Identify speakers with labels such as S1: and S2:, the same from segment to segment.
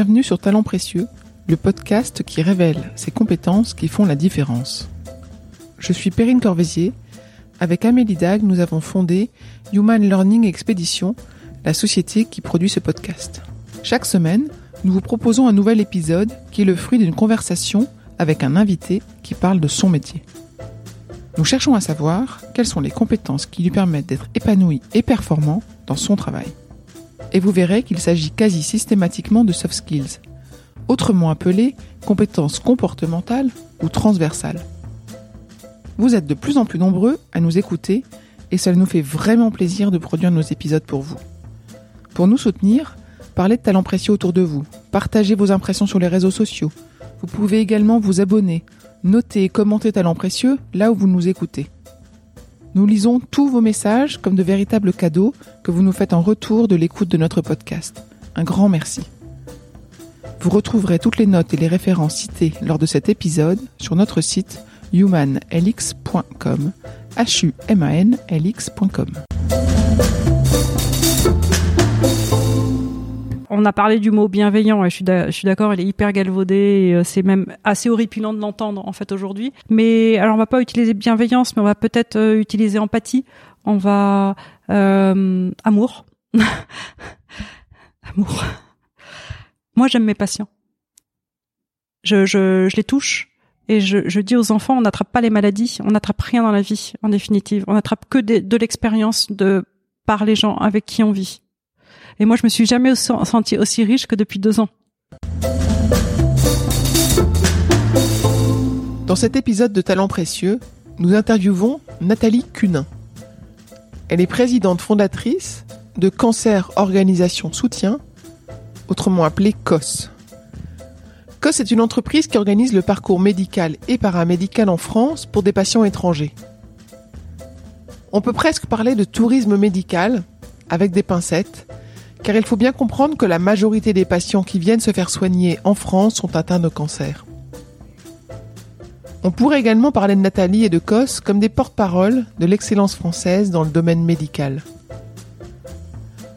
S1: bienvenue sur Talents Précieux, le podcast qui révèle ces compétences qui font la différence. Je suis Perrine Corvézier. Avec Amélie Dag, nous avons fondé Human Learning Expedition, la société qui produit ce podcast. Chaque semaine, nous vous proposons un nouvel épisode qui est le fruit d'une conversation avec un invité qui parle de son métier. Nous cherchons à savoir quelles sont les compétences qui lui permettent d'être épanoui et performant dans son travail. Et vous verrez qu'il s'agit quasi systématiquement de soft skills, autrement appelées compétences comportementales ou transversales. Vous êtes de plus en plus nombreux à nous écouter et cela nous fait vraiment plaisir de produire nos épisodes pour vous. Pour nous soutenir, parlez de talents précieux autour de vous, partagez vos impressions sur les réseaux sociaux. Vous pouvez également vous abonner, noter et commenter Talents précieux là où vous nous écoutez. Nous lisons tous vos messages comme de véritables cadeaux que vous nous faites en retour de l'écoute de notre podcast. Un grand merci. Vous retrouverez toutes les notes et les références citées lors de cet épisode sur notre site humanlx.com, h
S2: on a parlé du mot bienveillant et je suis d'accord, il est hyper galvaudé euh, c'est même assez horripilant de l'entendre en fait aujourd'hui. Mais alors on va pas utiliser bienveillance, mais on va peut-être euh, utiliser empathie. On va euh, amour, amour. Moi j'aime mes patients. Je, je, je les touche et je, je dis aux enfants on n'attrape pas les maladies, on n'attrape rien dans la vie en définitive. On n'attrape que de l'expérience de par les gens avec qui on vit. Et moi, je me suis jamais senti aussi riche que depuis deux ans.
S1: Dans cet épisode de Talents précieux, nous interviewons Nathalie Cunin. Elle est présidente fondatrice de Cancer Organisation Soutien, autrement appelée COS. COS est une entreprise qui organise le parcours médical et paramédical en France pour des patients étrangers. On peut presque parler de tourisme médical, avec des pincettes, car il faut bien comprendre que la majorité des patients qui viennent se faire soigner en France sont atteints de cancer. On pourrait également parler de Nathalie et de Cos comme des porte-paroles de l'excellence française dans le domaine médical.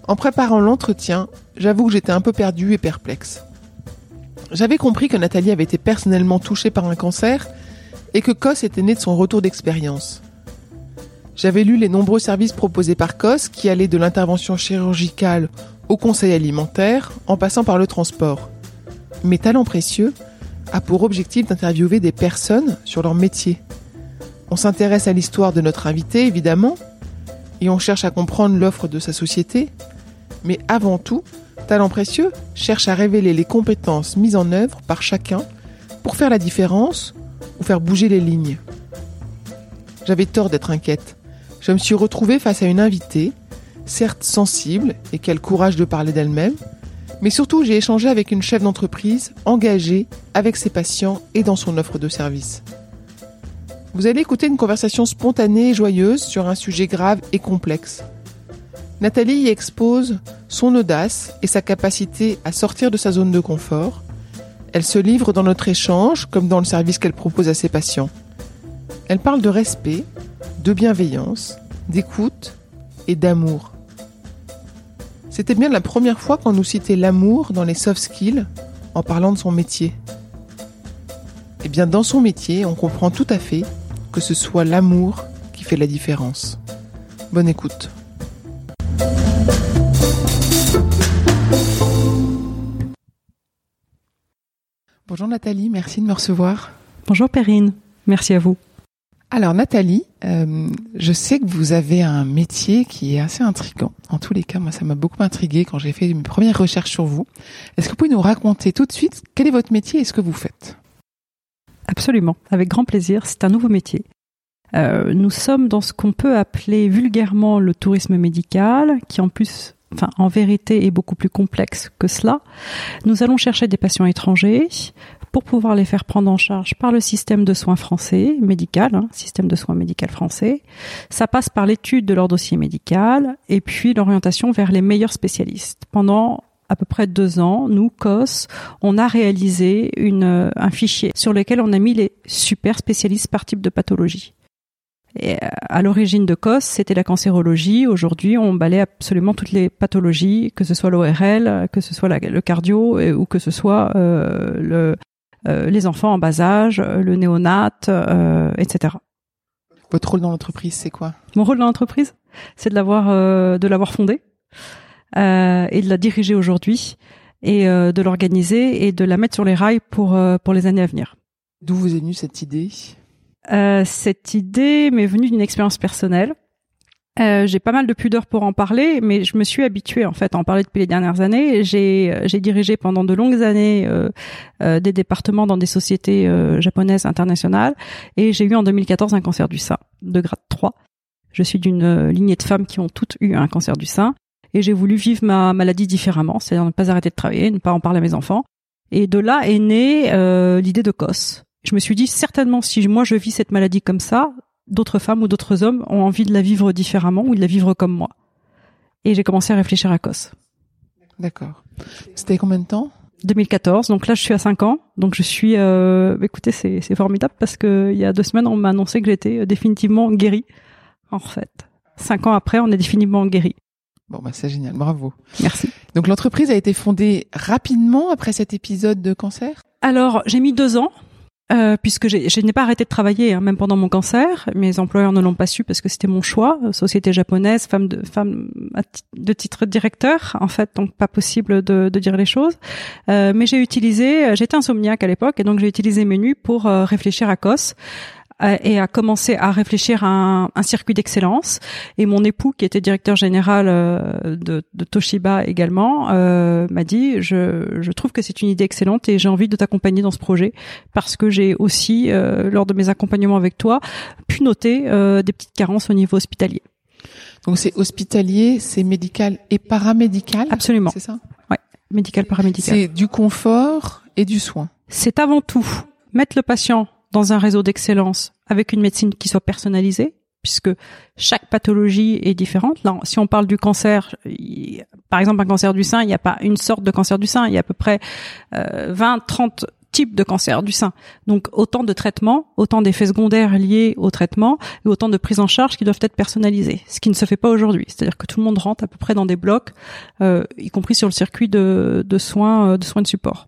S1: En préparant l'entretien, j'avoue que j'étais un peu perdue et perplexe. J'avais compris que Nathalie avait été personnellement touchée par un cancer et que Cos était né de son retour d'expérience. J'avais lu les nombreux services proposés par COS qui allaient de l'intervention chirurgicale au conseil alimentaire en passant par le transport. Mes talents précieux a pour objectif d'interviewer des personnes sur leur métier. On s'intéresse à l'histoire de notre invité, évidemment, et on cherche à comprendre l'offre de sa société, mais avant tout, Talent Précieux cherche à révéler les compétences mises en œuvre par chacun pour faire la différence ou faire bouger les lignes. J'avais tort d'être inquiète. Je me suis retrouvée face à une invitée certes sensible et qui courage de parler d'elle-même, mais surtout j'ai échangé avec une chef d'entreprise engagée avec ses patients et dans son offre de service. Vous allez écouter une conversation spontanée et joyeuse sur un sujet grave et complexe. Nathalie y expose son audace et sa capacité à sortir de sa zone de confort. Elle se livre dans notre échange comme dans le service qu'elle propose à ses patients. Elle parle de respect, de bienveillance, d'écoute et d'amour. C'était bien la première fois qu'on nous citait l'amour dans les soft skills en parlant de son métier. Eh bien, dans son métier, on comprend tout à fait que ce soit l'amour qui fait la différence. Bonne écoute. Bonjour Nathalie, merci de me recevoir.
S2: Bonjour Perrine, merci à vous.
S1: Alors Nathalie, euh, je sais que vous avez un métier qui est assez intrigant. En tous les cas, moi, ça m'a beaucoup intrigué quand j'ai fait mes premières recherches sur vous. Est-ce que vous pouvez nous raconter tout de suite quel est votre métier et ce que vous faites?
S2: Absolument, avec grand plaisir. C'est un nouveau métier. Euh, nous sommes dans ce qu'on peut appeler vulgairement le tourisme médical, qui en plus enfin en vérité est beaucoup plus complexe que cela. Nous allons chercher des patients étrangers pour pouvoir les faire prendre en charge par le système de soins français médical, hein, système de soins médical français. Ça passe par l'étude de leur dossier médical et puis l'orientation vers les meilleurs spécialistes. Pendant à peu près deux ans, nous, COS, on a réalisé une, un fichier sur lequel on a mis les super spécialistes par type de pathologie. Et à l'origine de COS, c'était la cancérologie. Aujourd'hui, on balaye absolument toutes les pathologies, que ce soit l'ORL, que ce soit le cardio, ou que ce soit le, les enfants en bas âge, le néonat, etc.
S1: Votre rôle dans l'entreprise, c'est quoi?
S2: Mon rôle dans l'entreprise, c'est de l'avoir de l'avoir fondée et de la diriger aujourd'hui et de l'organiser et de la mettre sur les rails pour pour les années à venir.
S1: D'où vous est venue cette idée?
S2: Euh, Cette idée m'est venue d'une expérience personnelle. Euh, j'ai pas mal de pudeur pour en parler, mais je me suis habituée en fait à en parler depuis les dernières années. J'ai euh, j'ai dirigé pendant de longues années euh, euh des départements dans des sociétés euh, japonaises internationales et j'ai eu en 2014 un cancer du sein de grade 3. Je suis d'une lignée de femmes qui ont toutes eu un cancer du sein et j'ai voulu vivre ma maladie différemment, c'est-à-dire ne pas arrêter de travailler, ne pas en parler à mes enfants. Et de là est née l'idée de COS je me suis dit certainement si moi je vis cette maladie comme ça, d'autres femmes ou d'autres hommes ont envie de la vivre différemment ou de la vivre comme moi. Et j'ai commencé à réfléchir à COS.
S1: D'accord. C'était combien de temps?
S2: 2014. Donc là, je suis à 5 ans. Donc je suis, euh, écoutez, c'est, c'est formidable parce que il y a deux semaines, on m'a annoncé que j'étais euh, définitivement guérie. En fait, cinq ans après, on est définitivement guéri.
S1: Bon, bah c'est génial. Bravo.
S2: Merci.
S1: Donc l'entreprise a été fondée rapidement après cet épisode de cancer?
S2: Alors j'ai mis deux ans euh, puisque je n'ai pas arrêté de travailler, hein, même pendant mon cancer. Mes employeurs ne l'ont pas su parce que c'était mon choix. Société japonaise, femme de femme de titre directeur, en fait, donc pas possible de, de dire les choses. Euh, mais j'ai utilisé, j'étais insomniaque à l'époque, et donc j'ai utilisé mes nuits pour euh, réfléchir à COS et a commencé à réfléchir à un, un circuit d'excellence. Et mon époux, qui était directeur général euh, de, de Toshiba également, euh, m'a dit je, je trouve que c'est une idée excellente et j'ai envie de t'accompagner dans ce projet parce que j'ai aussi, euh, lors de mes accompagnements avec toi, pu noter euh, des petites carences au niveau hospitalier.
S1: Donc c'est hospitalier, c'est médical et paramédical.
S2: Absolument.
S1: C'est ça?
S2: Ouais, médical paramédical.
S1: C'est du confort et du soin.
S2: C'est avant tout mettre le patient dans un réseau d'excellence avec une médecine qui soit personnalisée, puisque chaque pathologie est différente. Là, si on parle du cancer, par exemple un cancer du sein, il n'y a pas une sorte de cancer du sein, il y a à peu près euh, 20, 30 types de cancer du sein. Donc autant de traitements, autant d'effets secondaires liés au traitement et autant de prises en charge qui doivent être personnalisées, ce qui ne se fait pas aujourd'hui. C'est-à-dire que tout le monde rentre à peu près dans des blocs, euh, y compris sur le circuit de, de soins euh, de soins de support.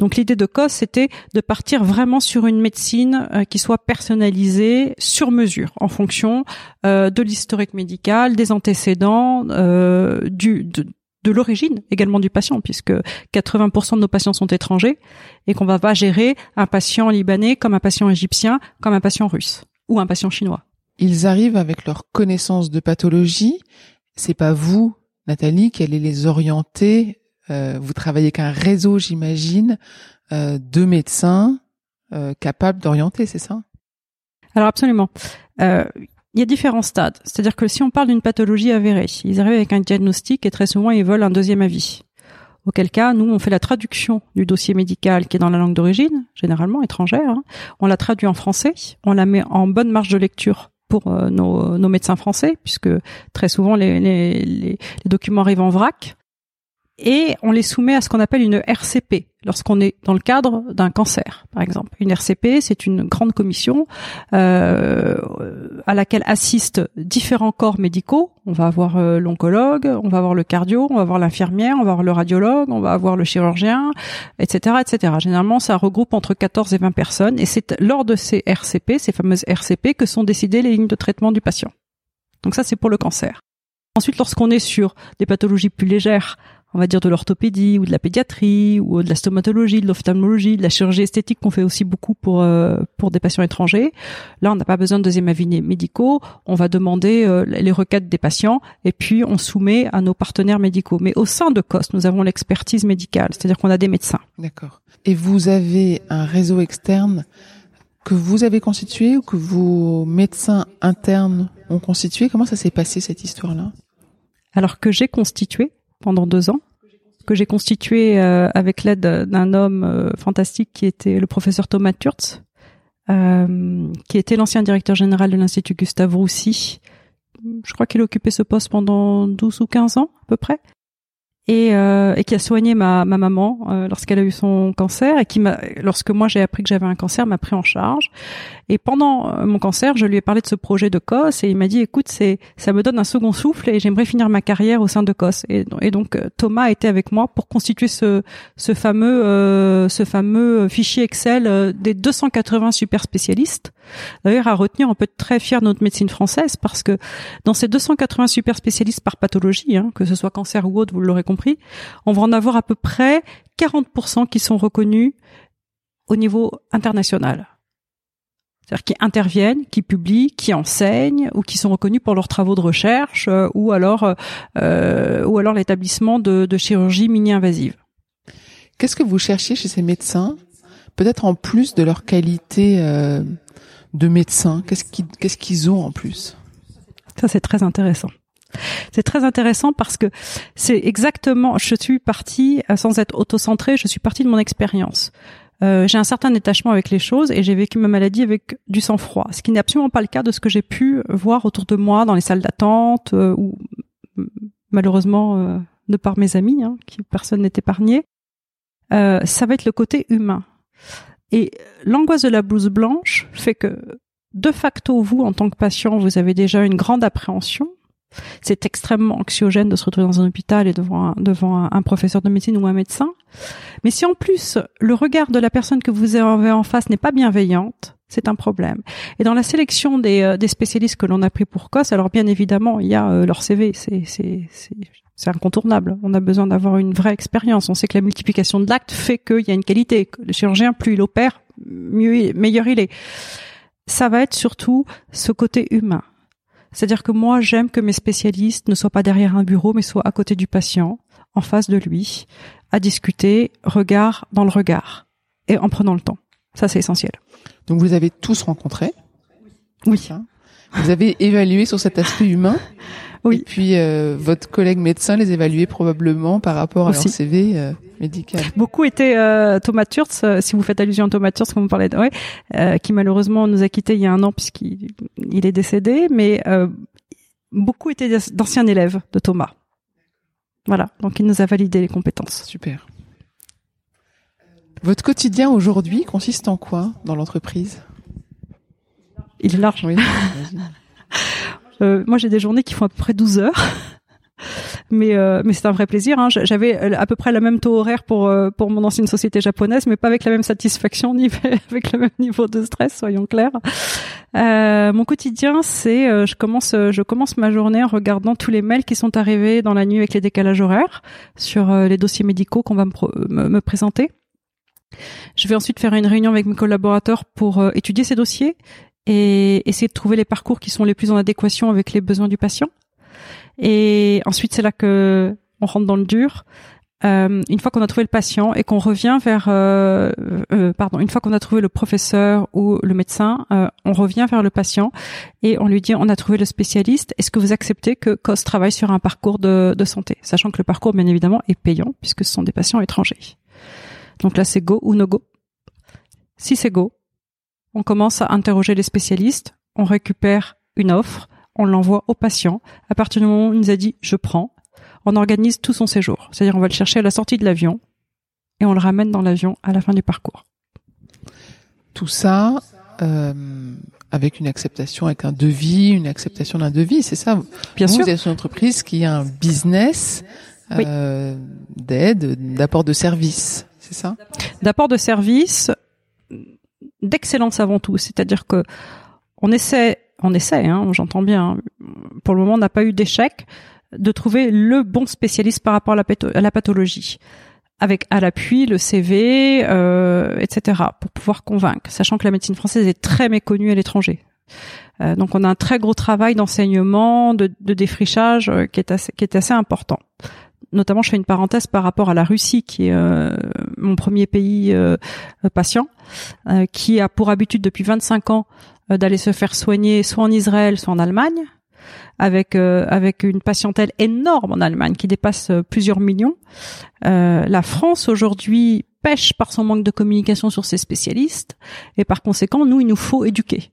S2: Donc l'idée de COS, c'était de partir vraiment sur une médecine euh, qui soit personnalisée sur mesure, en fonction euh, de l'historique médical, des antécédents, euh, de, l'origine également du patient, puisque 80% de nos patients sont étrangers et qu'on va pas gérer un patient libanais comme un patient égyptien, comme un patient russe ou un patient chinois.
S1: Ils arrivent avec leur connaissance de pathologie. C'est pas vous, Nathalie, qui allez les orienter vous travaillez avec un réseau, j'imagine, euh, de médecins euh, capables d'orienter, c'est ça?
S2: Alors absolument. il y a différents stades. C'est-à-dire que si on parle d'une pathologie avérée, ils arrivent avec un diagnostic et très souvent ils veulent un deuxième avis. Auquel cas, nous, on fait la traduction du dossier médical qui est dans la langue d'origine, généralement étrangère. Hein. On la traduit en français, on la met en bonne marge de lecture pour nos, nos, médecins français, puisque très souvent les, les, les, documents arrivent en vrac et on les soumet à ce qu'on appelle une RCP lorsqu'on est dans le cadre d'un cancer, par exemple. Une RCP, c'est une grande commission euh, à laquelle assistent différents corps médicaux. On va avoir euh, l'oncologue, on va avoir le cardio, on va avoir l'infirmière, on va avoir le radiologue, on va avoir le chirurgien, etc., etc. Généralement, ça regroupe entre 14 et 20 personnes, et c'est lors de ces RCP, ces fameuses RCP, que sont décidées les lignes de traitement du patient. Donc ça, c'est pour le cancer. Ensuite, lorsqu'on est sur des pathologies plus légères, on va dire de l'orthopédie ou de la pédiatrie ou de la stomatologie, de l'ophtalmologie, de la chirurgie esthétique qu'on fait aussi beaucoup pour euh, pour des patients étrangers. Là, on n'a pas besoin de deuxième avis médicaux. On va demander euh, les requêtes des patients et puis on soumet à nos partenaires médicaux. Mais au sein de COS, nous avons l'expertise médicale, c'est-à-dire qu'on a des médecins.
S1: D'accord. Et vous avez un réseau externe que vous avez constitué ou que vos médecins internes ont constitué? Comment ça s'est passé cette histoire-là?
S2: Alors que j'ai constitué pendant deux ans que j'ai constitué euh, avec l'aide d'un homme euh, fantastique qui était le professeur Thomas Turtz, euh, qui était l'ancien directeur général de l'Institut Gustave Roussy. Je crois qu'il occupait ce poste pendant 12 ou 15 ans à peu près. Et, euh, et qui a soigné ma, ma maman euh, lorsqu'elle a eu son cancer et qui m'a lorsque moi j'ai appris que j'avais un cancer m'a pris en charge. Et pendant euh, mon cancer je lui ai parlé de ce projet de COS et il m'a dit écoute c'est ça me donne un second souffle et j'aimerais finir ma carrière au sein de COS. Et, donc euh, Thomas était avec moi pour constituer ce ce fameux euh, ce fameux fichier Excel des 280 super spécialistes. D'ailleurs à retenir on peut être très fier de notre médecine française parce que dans ces 280 super spécialistes par pathologie hein, que ce soit cancer ou autre vous l'aurez compris on va en avoir à peu près 40% qui sont reconnus au niveau international. C'est-à-dire qui interviennent, qui publient, qui enseignent ou qui sont reconnus pour leurs travaux de recherche euh, ou alors euh, ou alors l'établissement de, chirurgie mini-invasive.
S1: Qu'est-ce que vous cherchiez chez ces médecins Peut-être en plus de leur qualité euh, de médecin, qu'est-ce qu'ils ont en plus?
S2: Ça c'est très intéressant. C'est très intéressant parce que c'est exactement, je suis partie, euh, sans être auto-centrée, je suis partie de mon expérience. Euh, j'ai un certain détachement avec les choses et j'ai vécu ma maladie avec du sang-froid, ce qui n'est absolument pas le cas de ce que j'ai pu voir autour de moi dans les salles d'attente euh, ou malheureusement de par mes amis, hein, qui personne n'est épargné. ça va être le côté humain. Et l'angoisse de la blouse blanche fait que de facto, vous, en tant que patient, vous avez déjà une grande appréhension c'est extrêmement anxiogène de se retrouver dans un hôpital et devant un, devant un, professeur de médecine ou un médecin. Mais si en plus le regard de la personne que vous avez en face n'est pas bienveillante, c'est un problème. Et dans la sélection des, euh, des spécialistes que l'on a pris pour COS, alors bien évidemment, il y a euh, leur CV, c'est c'est incontournable. On a besoin d'avoir une vraie expérience. On sait que la multiplication de l'acte fait qu'il y a une qualité. Le chirurgien, plus il opère, mieux, meilleur il est. Ça va être surtout ce côté humain. C'est-à-dire que moi, j'aime que mes spécialistes ne soient pas derrière un bureau, mais soient à côté du patient, en face de lui, à discuter, regard dans le regard, et en prenant le temps. Ça, c'est essentiel.
S1: Donc, vous avez tous rencontré?
S2: Oui.
S1: Vous avez évalué sur cet aspect humain?
S2: Oui.
S1: Et puis euh, votre collègue médecin les évaluait probablement par rapport à leur CV euh, médical.
S2: Beaucoup étaient euh, Thomas Turtz, si vous faites allusion à Thomas Turtz, comme vous parlez, de, ouais, qui malheureusement nous a quittés il y a un an puisqu'il il est décédé, mais beaucoup étaient d'anciens élèves de Thomas. Voilà, donc il nous a validé les compétences.
S1: Super. Votre quotidien aujourd'hui consiste en quoi dans l'entreprise?
S2: Il est large.
S1: Oui,
S2: Euh, moi, j'ai des journées qui font à peu près 12 heures. mais euh, mais c'est un vrai plaisir. Hein. J'avais euh, à peu près le même taux horaire pour pour mon ancienne société japonaise, mais pas avec la même satisfaction ni avec le même niveau de stress, soyons clairs. mon quotidien, c'est je commence je commence ma journée en regardant tous les mails qui sont arrivés dans la nuit avec les décalages horaires sur les dossiers médicaux qu'on va me, me, présenter. Je vais ensuite faire une réunion avec mes collaborateurs pour étudier ces dossiers et essayer de trouver les parcours qui sont les plus en adéquation avec les besoins du patient. Et ensuite, c'est là que on rentre dans le dur. Euh, une fois qu'on a trouvé le patient et qu'on revient vers, euh, euh, pardon, une fois qu'on a trouvé le professeur ou le médecin, euh, on revient vers le patient et on lui dit on a trouvé le spécialiste. Est-ce que vous acceptez que COS travaille sur un parcours de, de santé, sachant que le parcours, bien évidemment, est payant puisque ce sont des patients étrangers. Donc là, c'est go ou no go. Si c'est go, on commence à interroger les spécialistes, on récupère une offre, on l'envoie au patient. À partir du moment où il nous a dit je prends, on organise tout son séjour. C'est-à-dire on va le chercher à la sortie de l'avion et on le ramène dans l'avion à la fin du parcours.
S1: Tout ça euh, avec une acceptation, avec un devis, une acceptation d'un devis, c'est ça?
S2: Bien sûr.
S1: Vous êtes une entreprise qui a un business euh, d'aide, d'apport de service, c'est ça?
S2: D'apport de service, d'excellence avant tout. C'est-à-dire que on essaie, on essaie, hein, j'entends bien. Hein. pour le moment, on n'a pas eu d'échec de trouver le bon spécialiste par rapport à la, pathologie, avec à l'appui le CV, euh, etc. pour pouvoir convaincre, sachant que la médecine française est très méconnue à l'étranger. Euh, donc on a un très gros travail d'enseignement, de, défrichage euh, qui est assez important notamment je fais une parenthèse par rapport à la Russie qui est euh, mon premier pays euh, patient euh, qui a pour habitude depuis 25 ans d'aller se faire soigner soit en Israël soit en Allemagne avec avec une patientèle énorme en Allemagne qui dépasse plusieurs millions. la France aujourd'hui pêche par son manque de communication sur ses spécialistes et par conséquent nous il nous faut éduquer.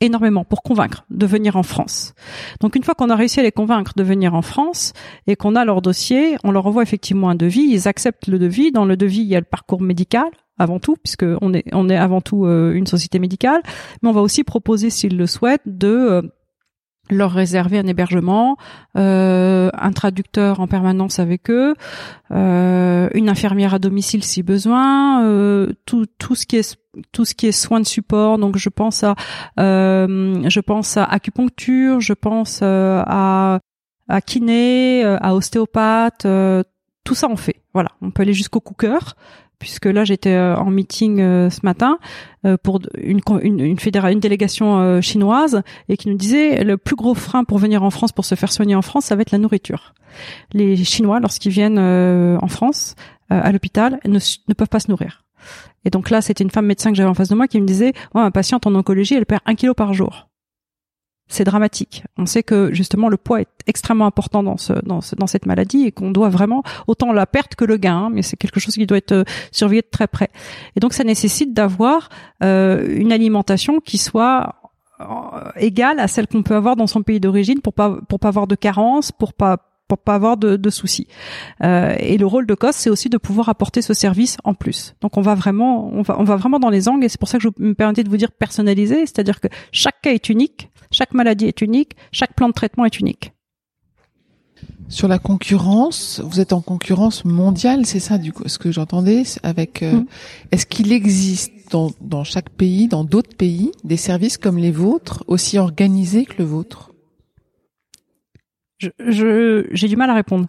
S2: Énormément pour convaincre de venir en France. Donc une fois qu'on a réussi à les convaincre de venir en France et qu'on a leur dossier, on leur envoie effectivement un devis, ils acceptent le devis. Dans le devis, il y a le parcours médical avant tout, puisque on est on est avant tout euh, une société médicale, mais on va aussi proposer, s'ils le souhaitent, de euh, leur réserver un hébergement, euh, un traducteur en permanence avec eux, euh, une infirmière à domicile si besoin, euh, tout, tout ce qui est tout ce qui est soins de support. Donc je pense à euh, je pense à acupuncture, je pense euh, à à kiné, euh, à ostéopathe, tout ça on fait. Voilà, on peut aller jusqu'au cooker puisque là j'étais euh, en meeting euh, ce matin euh, pour une une, délégation chinoise et qui nous disait le plus gros frein pour venir en France pour se faire soigner en France ça va être la nourriture. Les Chinois lorsqu'ils viennent en France à l'hôpital ne, ne peuvent pas se nourrir. Et donc là c'était une femme médecin que j'avais en face de moi qui me disait ouais, ma patiente en oncologie elle perd un kilo par jour c'est dramatique. On sait que justement le poids est extrêmement important dans ce, cette maladie et qu'on doit vraiment autant la perte que le gain, hein, mais c'est quelque chose qui doit être euh, surveillé de très près. Et donc ça nécessite d'avoir euh, une alimentation qui soit euh, égale à celle qu'on peut avoir dans son pays d'origine pour pas pour pas avoir de carence, pour pas pour pas avoir de, de soucis. Euh, et le rôle de COS, c'est aussi de pouvoir apporter ce service en plus. Donc on va vraiment, on va, on va vraiment dans les angles, et c'est pour ça que je me permettais de vous dire personnalisé, c'est-à-dire que chaque cas est unique, chaque maladie est unique, chaque plan de traitement est unique.
S1: Sur la concurrence, vous êtes en concurrence mondiale, c'est ça du coup ce que j'entendais avec. Euh, mm. Est-ce qu'il existe dans, dans chaque pays, dans d'autres pays, des services comme les vôtres, aussi organisés que le vôtre?
S2: Je j'ai du mal à répondre.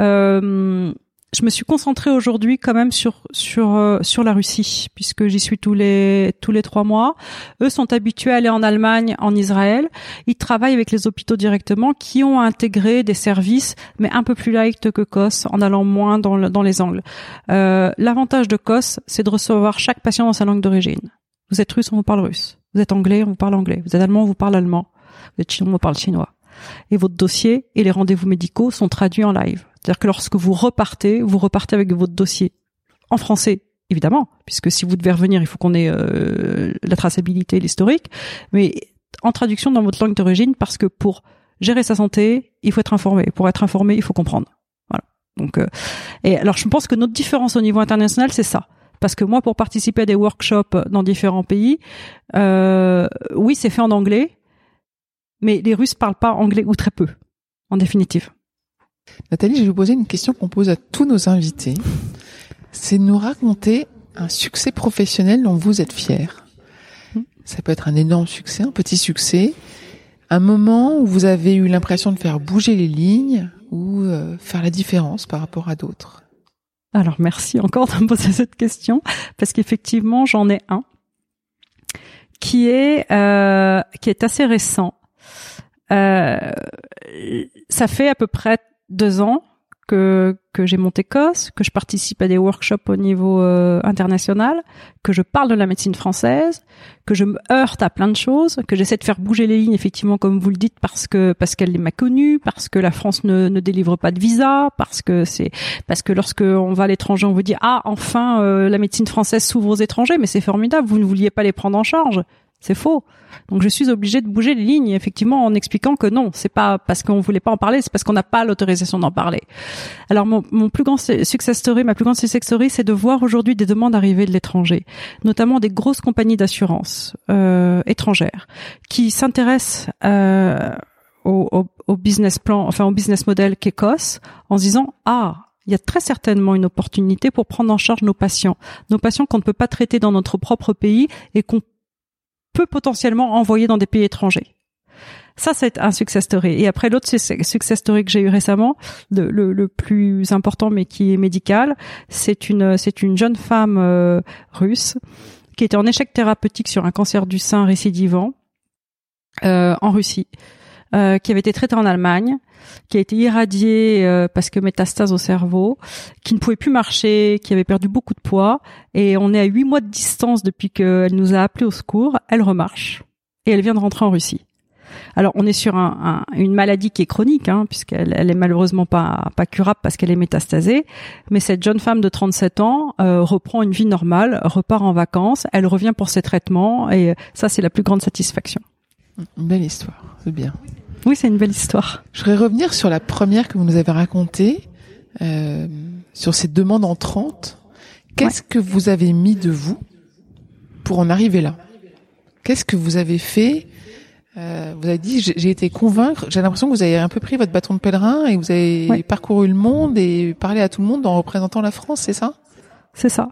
S2: Euh, je me suis concentrée aujourd'hui quand même sur sur euh, sur la Russie puisque j'y suis tous les tous les trois mois. Eux sont habitués à aller en Allemagne, en Israël. Ils travaillent avec les hôpitaux directement qui ont intégré des services mais un peu plus light que COS en allant moins dans dans les angles. Euh, L'avantage de COS, c'est de recevoir chaque patient dans sa langue d'origine. Vous êtes russe, on vous parle russe. Vous êtes anglais, on vous parle anglais. Vous êtes allemand, on vous parle allemand. Vous êtes chinois, on vous parle chinois. Et votre dossier et les rendez-vous médicaux sont traduits en live. C'est-à-dire que lorsque vous repartez, vous repartez avec votre dossier en français, évidemment, puisque si vous devez revenir, il faut qu'on ait euh, la traçabilité, l'historique, mais en traduction dans votre langue d'origine, parce que pour gérer sa santé, il faut être informé. Pour être informé, il faut comprendre. Voilà. Donc, euh, et alors, je pense que notre différence au niveau international, c'est ça. Parce que moi, pour participer à des workshops dans différents pays, euh, oui, c'est fait en anglais, mais les Russes parlent pas anglais ou très peu, en définitive.
S1: Nathalie, je vais vous poser une question qu'on pose à tous nos invités. C'est de nous raconter un succès professionnel dont vous êtes fier. Ça peut être un énorme succès, un petit succès, un moment où vous avez eu l'impression de faire bouger les lignes ou euh, faire la différence par rapport à d'autres.
S2: Alors merci encore de me poser cette question parce qu'effectivement j'en ai un qui est euh, qui est assez récent. Euh, ça fait à peu près deux ans que, que j'ai monté COS, que je participe à des workshops au niveau euh, international, que je parle de la médecine française, que je me heurte à plein de choses, que j'essaie de faire bouger les lignes effectivement comme vous le dites parce que parce qu'elle m'a connue, parce que la France ne, ne délivre pas de visa, parce que c'est parce que lorsque on va à l'étranger on vous dit ah enfin euh, la médecine française s'ouvre aux étrangers mais c'est formidable vous ne vouliez pas les prendre en charge c'est faux. Donc je suis obligée de bouger les lignes, effectivement, en expliquant que non, c'est pas parce qu'on voulait pas en parler, c'est parce qu'on n'a pas l'autorisation d'en parler. Alors mon, plus grand success story, ma plus grande success story, c'est de voir aujourd'hui des demandes arriver de l'étranger, notamment des grosses compagnies d'assurance euh, étrangères qui s'intéressent euh, au, au, au, business plan, enfin au business model qu'ECOS, en se disant ah il y a très certainement une opportunité pour prendre en charge nos patients, nos patients qu'on ne peut pas traiter dans notre propre pays et qu'on peut potentiellement envoyer dans des pays étrangers. Ça, c'est un success story. Et après, l'autre success story que j'ai eu récemment, le, plus important, mais qui est médical, c'est une, c'est une jeune femme euh, russe qui était en échec thérapeutique sur un cancer du sein récidivant euh, en Russie, euh, qui avait été traitée en Allemagne, qui a été irradiée euh, parce que métastase au cerveau, qui ne pouvait plus marcher, qui avait perdu beaucoup de poids, et on est à huit mois de distance depuis qu'elle nous a appelé au secours. Elle remarche et elle vient de rentrer en Russie. Alors on est sur un, une maladie qui est chronique, hein, puisqu'elle elle est malheureusement pas, pas curable parce qu'elle est métastasée. Mais cette jeune femme de 37 ans euh, reprend une vie normale, repart en vacances, elle revient pour ses traitements et ça c'est la plus grande satisfaction.
S1: Une belle histoire, c'est bien.
S2: Oui, c'est une belle histoire.
S1: Je voudrais revenir sur la première que vous nous avez racontée, euh, sur ces demandes entrantes. Qu'est-ce que vous avez mis de vous pour en arriver là? Qu'est-ce que vous avez fait? Euh, Vous avez dit, j'ai été convaincre. J'ai l'impression que vous avez un peu pris votre bâton de pèlerin et vous avez parcouru le monde et parlé à tout le monde en représentant la France, c'est ça?
S2: C'est ça.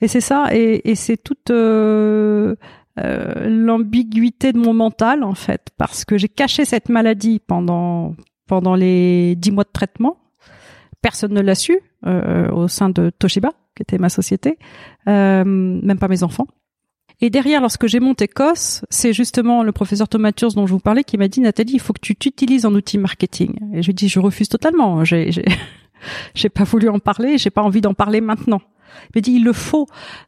S2: Et c'est ça. Et, et c'est toute euh, euh, l'ambiguïté de mon mental en fait, parce que j'ai caché cette maladie pendant pendant les dix mois de traitement. Personne ne l'a su euh, au sein de Toshiba, qui était ma société, euh, même pas mes enfants. Et derrière, lorsque j'ai monté COS, c'est justement le professeur Thomas dont je vous parlais qui m'a dit Nathalie, il faut que tu t'utilises en outil marketing. Et je lui dis je refuse totalement. J'ai j'ai pas voulu en parler, j'ai pas envie d'en parler maintenant. Il m'a dit il le faut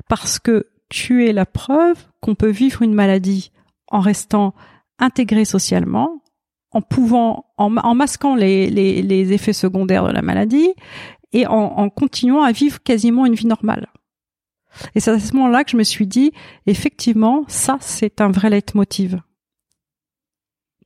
S2: parce que tu es la preuve qu'on peut vivre une maladie en restant intégré socialement, en pouvant, en, masquant les, effets secondaires de la maladie et en, continuant à vivre quasiment une vie normale. Et c'est à ce moment-là que je me suis dit, effectivement, ça, c'est un vrai leitmotiv.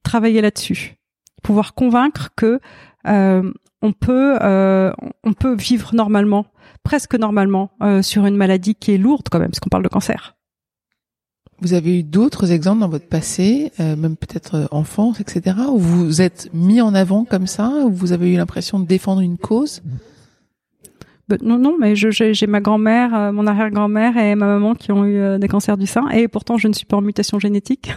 S2: Travailler là-dessus, pouvoir convaincre que euh, on peut, euh, on peut vivre normalement presque normalement euh, sur une maladie qui est lourde quand même, parce qu'on parle de cancer.
S1: Vous avez eu d'autres exemples dans votre passé, euh, même peut-être euh, enfance, etc., où vous êtes mis en avant comme ça, où vous avez eu l'impression de défendre une cause?
S2: Ben, non, non, mais j'ai ma grand-mère, mon arrière-grand-mère et ma maman qui ont eu des cancers du sein, et pourtant je ne suis pas en mutation génétique.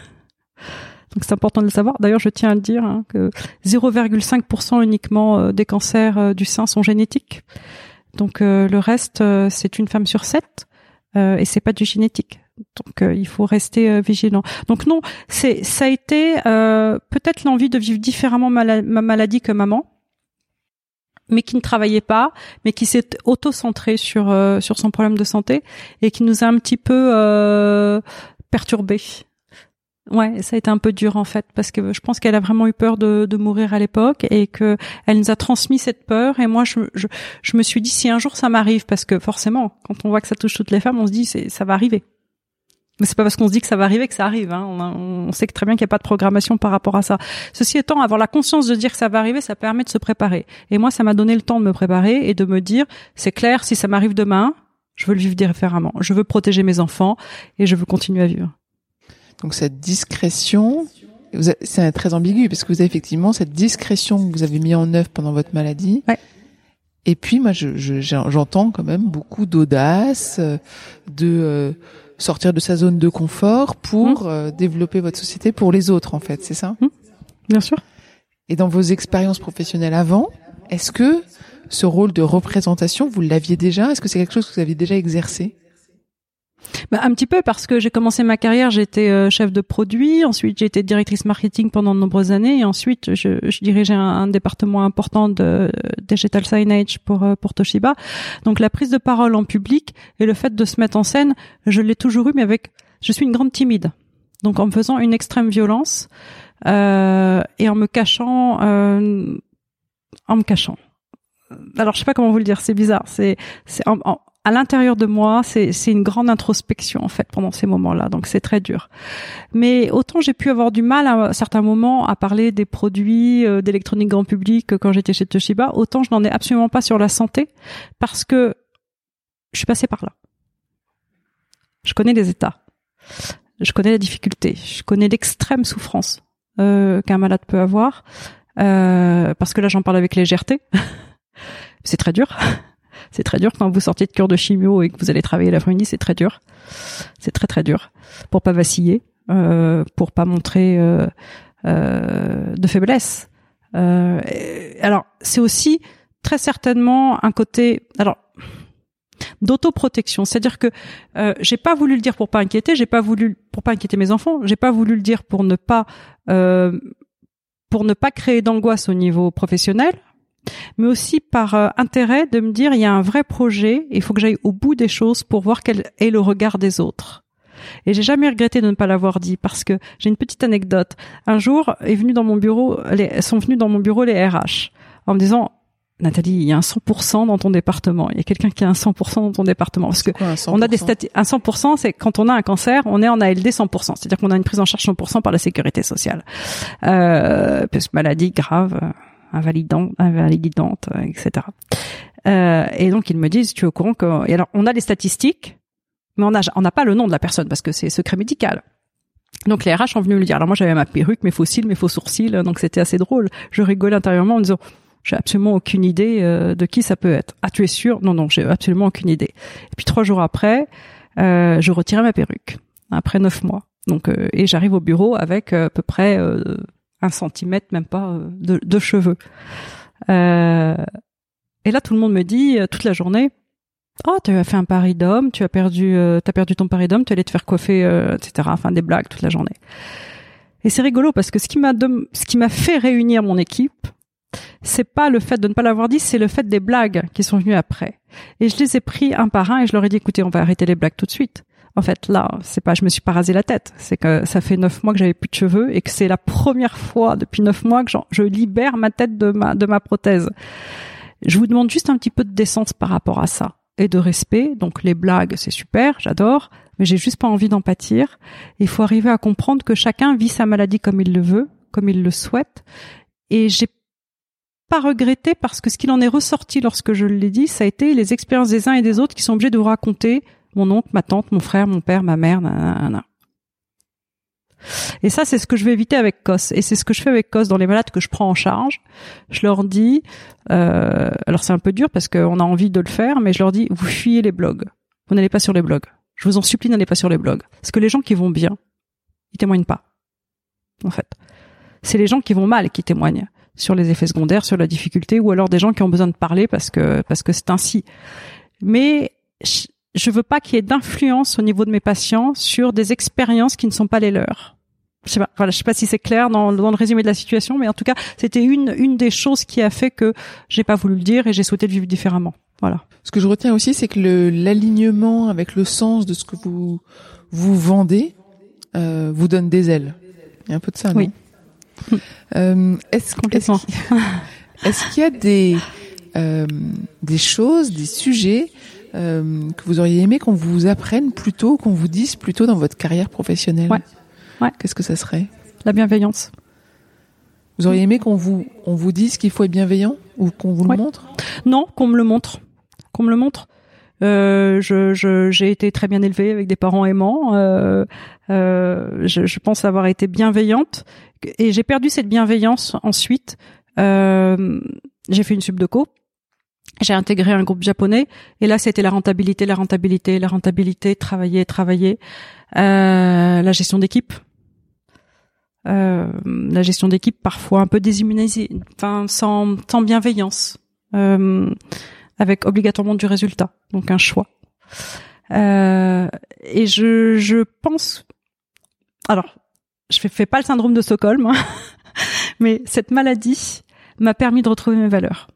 S2: Donc c'est important de le savoir. D'ailleurs, je tiens à le dire hein, que 0,5% uniquement des cancers du sein sont génétiques. Donc euh, le reste, euh, c'est une femme sur sept euh, et c'est pas du génétique. Donc il faut rester vigilant. Donc non, c'est ça a été peut-être l'envie de vivre différemment ma, maladie que maman, mais qui ne travaillait pas, mais qui s'est auto-centré sur sur son problème de santé et qui nous a un petit peu perturbés. Ouais, ça a été un peu dur en fait parce que je pense qu'elle a vraiment eu peur de, mourir à l'époque et que elle nous a transmis cette peur et moi je, je, je me suis dit si un jour ça m'arrive parce que forcément quand on voit que ça touche toutes les femmes on se dit c'est ça va arriver. Mais c'est pas parce qu'on se dit que ça va arriver que ça arrive. Hein. On, on, sait que très bien qu'il n'y a pas de programmation par rapport à ça. Ceci étant, avoir la conscience de dire que ça va arriver, ça permet de se préparer. Et moi, ça m'a donné le temps de me préparer et de me dire, c'est clair, si ça m'arrive demain, je veux le vivre différemment. Je veux protéger mes enfants et je veux continuer à vivre.
S1: Donc cette discrétion, c'est très ambigu parce que vous avez effectivement cette discrétion que vous avez mis en œuvre pendant votre maladie.
S2: Ouais.
S1: Et puis moi, j'entends quand même beaucoup d'audace, de euh, sortir de sa zone de confort pour mmh. euh, développer votre société pour les autres, en fait, c'est ça?
S2: Mmh. Bien sûr.
S1: Et dans vos expériences professionnelles avant, est-ce que ce rôle de représentation, vous l'aviez déjà? Est-ce que c'est quelque chose que vous avez déjà exercé?
S2: Bah, un petit peu parce que j'ai commencé ma carrière, j'étais euh, chef de produit, ensuite j'ai été directrice marketing pendant de nombreuses années, et ensuite je, je dirigeais un, département important de digital signage pour euh, pour Toshiba. Donc la prise de parole en public et le fait de se mettre en scène, je l'ai toujours eu, mais avec, je suis une grande timide. Donc en me faisant une extrême violence euh, et en me cachant, euh, en me cachant. Alors je sais pas comment vous le dire, c'est bizarre. C'est c'est en, en à l'intérieur de moi, c'est une grande introspection en fait pendant ces moments-là, donc c'est très dur. Mais autant j'ai pu avoir du mal à, certains moments à parler des produits euh, d'électronique grand public quand j'étais chez Toshiba, autant je n'en ai absolument pas sur la santé parce que je suis passée par là. Je connais les états, je connais la difficulté, je connais l'extrême souffrance euh, qu'un malade peut avoir, euh, parce que là j'en parle avec légèreté. c'est très dur c'est très dur quand vous sortez de cure de chimio et que vous allez travailler l'après-midi, c'est très dur. C'est très très dur pour pas vaciller, euh, pour pas montrer euh, euh, de faiblesse. Euh, alors c'est aussi très certainement un côté alors d'autoprotection, c'est-à-dire que euh, j'ai pas voulu le dire pour pas inquiéter, j'ai pas voulu pour pas inquiéter mes enfants, j'ai pas voulu le dire pour ne pas euh, pour ne pas créer d'angoisse au niveau professionnel, mais aussi par euh, intérêt de me dire il y a un vrai projet, il faut que j'aille au bout des choses pour voir quel est le regard des autres. Et j'ai jamais regretté de ne pas l'avoir dit parce que j'ai une petite anecdote. Un jour, est venu dans mon bureau, les, sont venus dans mon bureau les RH en me disant Nathalie, il y a un 100% dans ton département. Il y a quelqu'un qui a un 100% dans ton département. Parce que on a des statistiques. Un 100%, c'est quand on a un cancer, on est en ALD 100%. C'est-à-dire qu'on a une prise en charge 100% par la sécurité sociale. Euh, parce que maladie grave, invalidante, invalidante, etc. Euh, et donc ils me disent, tu es au courant que, et alors on a des statistiques, mais on n'a on pas le nom de la personne parce que c'est secret médical. Donc les RH sont venus me le dire. Alors moi j'avais ma perruque, mes faux cils, mes faux sourcils, donc c'était assez drôle. Je rigolais intérieurement en disant j'ai absolument aucune idée euh, de qui ça peut être. Ah, tu es sûr? Non, non, j'ai absolument aucune idée. Et puis trois jours après, euh, je retirais ma perruque après neuf mois. Donc euh, et j'arrive au bureau avec à peu près un centimètre, même pas, de, de cheveux. et là, tout le monde me dit toute la journée. Oh, tu as fait un pari d'homme, tu as perdu, t'as perdu ton pari d'homme, tu allais te faire coiffer, etc. Enfin, des blagues toute la journée. Et c'est rigolo parce que ce qui m'a ce qui m'a fait réunir mon équipe, c'est pas le fait de ne pas l'avoir dit, c'est le fait des blagues qui sont venues après. Et je les ai pris un par un et je leur ai dit, écoutez, on va arrêter les blagues tout de suite. En fait, là, c'est pas, je me suis pas rasé la tête. C'est que ça fait neuf mois que j'avais plus de cheveux et que c'est la première fois depuis neuf mois que je libère ma tête de ma, de ma prothèse. Je vous demande juste un petit peu de décence par rapport à ça et de respect. Donc les blagues, c'est super, j'adore, mais j'ai juste pas envie d'en pâtir. Il faut arriver à comprendre que chacun vit sa maladie comme il le veut, comme il le souhaite. Et j'ai pas regretté parce que ce qu'il en est ressorti lorsque je l'ai dit, ça a été les expériences des uns et des autres qui sont obligés de vous raconter mon oncle, ma tante, mon frère, mon père, ma mère, nanana. Et ça, c'est ce que je vais éviter avec COS. Et c'est ce que je fais avec COS dans les malades que je prends en charge. Je leur dis, euh, alors c'est un peu dur parce qu'on a envie de le faire, mais je leur dis, vous fuyez les blogs. Vous n'allez pas sur les blogs. Je vous en supplie, n'allez pas sur les blogs. Parce que les gens qui vont bien, ils témoignent pas. En fait. C'est les gens qui vont mal qui témoignent sur les effets secondaires, sur la difficulté, ou alors des gens qui ont besoin de parler parce que parce que c'est ainsi. Mais je veux pas qu'il y ait d'influence au niveau de mes patients sur des expériences qui ne sont pas les leurs. Je sais pas, voilà, je sais pas si c'est clair dans, dans, le résumé de la situation, mais en tout cas, c'était une une des choses qui a fait que j'ai pas voulu le dire et j'ai souhaité le vivre différemment. Voilà.
S1: Ce que je retiens aussi, c'est que l'alignement avec le sens de ce que vous vous vendez euh, vous donne des ailes. Il y a un peu de ça, non?
S2: Oui.
S1: Euh, est-ce est-ce qu'il y a des euh, des choses, des sujets euh, que vous auriez aimé qu'on vous apprenne plutôt, qu'on vous dise plutôt dans votre carrière professionnelle
S2: Ouais. ouais.
S1: Qu'est-ce que ça serait?
S2: La bienveillance.
S1: Vous auriez aimé qu'on vous on vous dise qu'il faut être bienveillant ou qu'on vous le montre?
S2: Non, qu'on me le montre. Qu'on me le montre. Euh, je, j'ai été très bien élevée avec des parents aimants. Euh, euh, je, je, pense avoir été bienveillante et j'ai perdu cette bienveillance ensuite. J'ai fait une subdeco. J'ai intégré un groupe japonais et là c'était la rentabilité, la rentabilité, la rentabilité, travailler, travailler, euh, la gestion d'équipe, euh, la gestion d'équipe parfois un peu déshumanisée, enfin sans, sans bienveillance, euh, avec obligatoirement du résultat, donc un choix. Euh, et je, je pense, alors je fais, fais pas le syndrome de Stockholm, hein, mais cette maladie m'a permis de retrouver mes valeurs.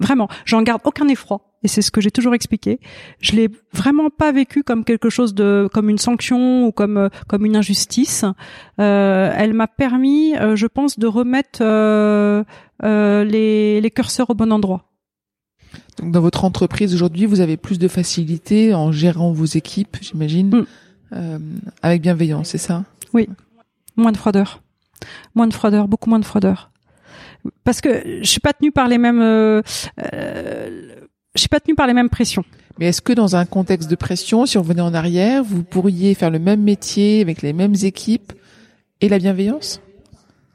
S2: Vraiment, j'en garde aucun effroi. Et c'est ce que j'ai toujours expliqué. Je l'ai vraiment pas vécu comme quelque chose de, comme une sanction ou comme comme une injustice. Euh, elle m'a permis, euh, je pense, de remettre euh, euh, les, les curseurs au bon endroit.
S1: Donc dans votre entreprise aujourd'hui, vous avez plus de facilité en gérant vos équipes, j'imagine. Mm. Euh, avec bienveillance, c'est ça?
S2: Oui. Moins de froideur. Moins de froideur, beaucoup moins de froideur. Parce que je suis pas tenue par les mêmes, euh, euh, je suis pas tenue par les mêmes pressions.
S1: Mais est-ce que dans un contexte de pression, si on revenait en arrière, vous pourriez faire le même métier avec les mêmes équipes et la bienveillance?